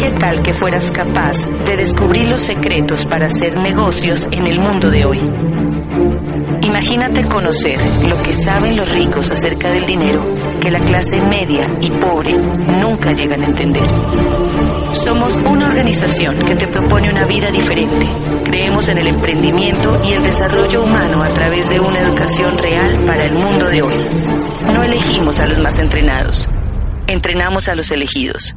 ¿Qué tal que fueras capaz de descubrir los secretos para hacer negocios en el mundo de hoy? Imagínate conocer lo que saben los ricos acerca del dinero que la clase media y pobre nunca llegan a entender. Somos una organización que te propone una vida diferente. Creemos en el emprendimiento y el desarrollo humano a través de una educación real para el mundo de hoy. No elegimos a los más entrenados, entrenamos a los elegidos.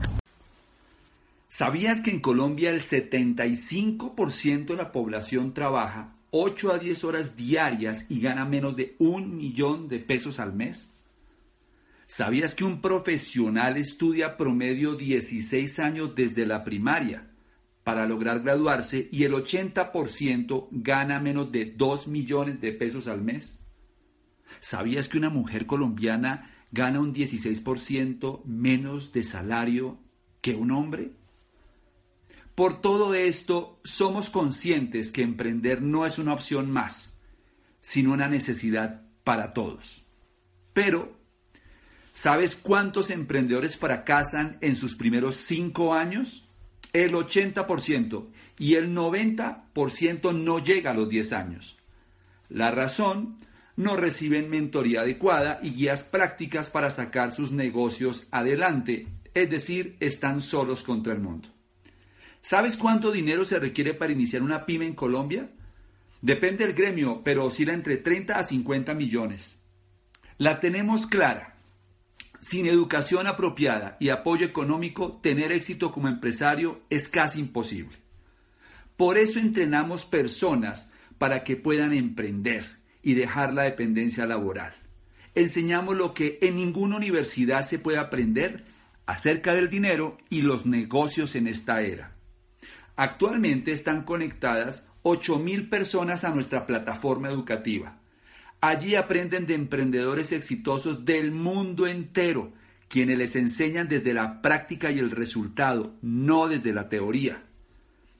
¿Sabías que en Colombia el 75% de la población trabaja 8 a 10 horas diarias y gana menos de un millón de pesos al mes? ¿Sabías que un profesional estudia promedio 16 años desde la primaria para lograr graduarse y el 80% gana menos de 2 millones de pesos al mes? ¿Sabías que una mujer colombiana gana un 16% menos de salario que un hombre? Por todo esto, somos conscientes que emprender no es una opción más, sino una necesidad para todos. Pero, ¿sabes cuántos emprendedores fracasan en sus primeros cinco años? El 80% y el 90% no llega a los 10 años. La razón, no reciben mentoría adecuada y guías prácticas para sacar sus negocios adelante, es decir, están solos contra el mundo. ¿Sabes cuánto dinero se requiere para iniciar una pyme en Colombia? Depende del gremio, pero oscila entre 30 a 50 millones. La tenemos clara. Sin educación apropiada y apoyo económico, tener éxito como empresario es casi imposible. Por eso entrenamos personas para que puedan emprender y dejar la dependencia laboral. Enseñamos lo que en ninguna universidad se puede aprender acerca del dinero y los negocios en esta era. Actualmente están conectadas 8.000 personas a nuestra plataforma educativa. Allí aprenden de emprendedores exitosos del mundo entero, quienes les enseñan desde la práctica y el resultado, no desde la teoría.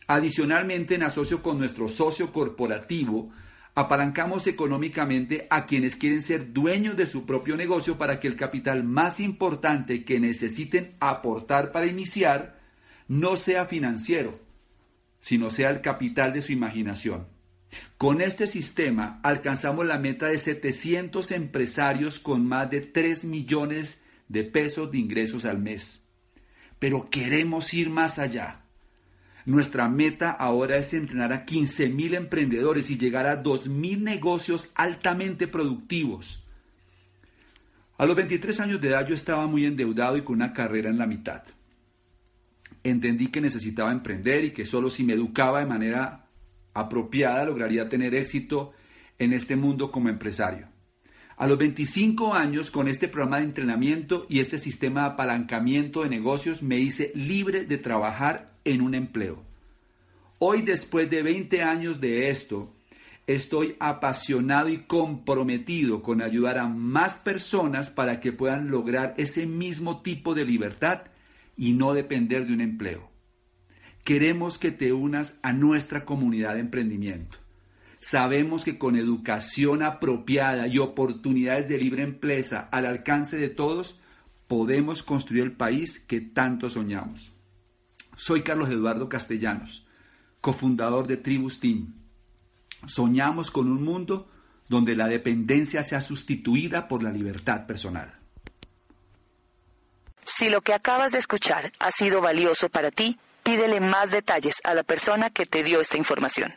Adicionalmente, en asocio con nuestro socio corporativo, apalancamos económicamente a quienes quieren ser dueños de su propio negocio para que el capital más importante que necesiten aportar para iniciar no sea financiero, sino sea el capital de su imaginación. Con este sistema alcanzamos la meta de 700 empresarios con más de 3 millones de pesos de ingresos al mes. Pero queremos ir más allá. Nuestra meta ahora es entrenar a 15.000 emprendedores y llegar a 2.000 negocios altamente productivos. A los 23 años de edad yo estaba muy endeudado y con una carrera en la mitad entendí que necesitaba emprender y que solo si me educaba de manera apropiada lograría tener éxito en este mundo como empresario. A los 25 años, con este programa de entrenamiento y este sistema de apalancamiento de negocios, me hice libre de trabajar en un empleo. Hoy, después de 20 años de esto, estoy apasionado y comprometido con ayudar a más personas para que puedan lograr ese mismo tipo de libertad y no depender de un empleo. Queremos que te unas a nuestra comunidad de emprendimiento. Sabemos que con educación apropiada y oportunidades de libre empresa al alcance de todos, podemos construir el país que tanto soñamos. Soy Carlos Eduardo Castellanos, cofundador de Tribus Team. Soñamos con un mundo donde la dependencia sea sustituida por la libertad personal. Si lo que acabas de escuchar ha sido valioso para ti, pídele más detalles a la persona que te dio esta información.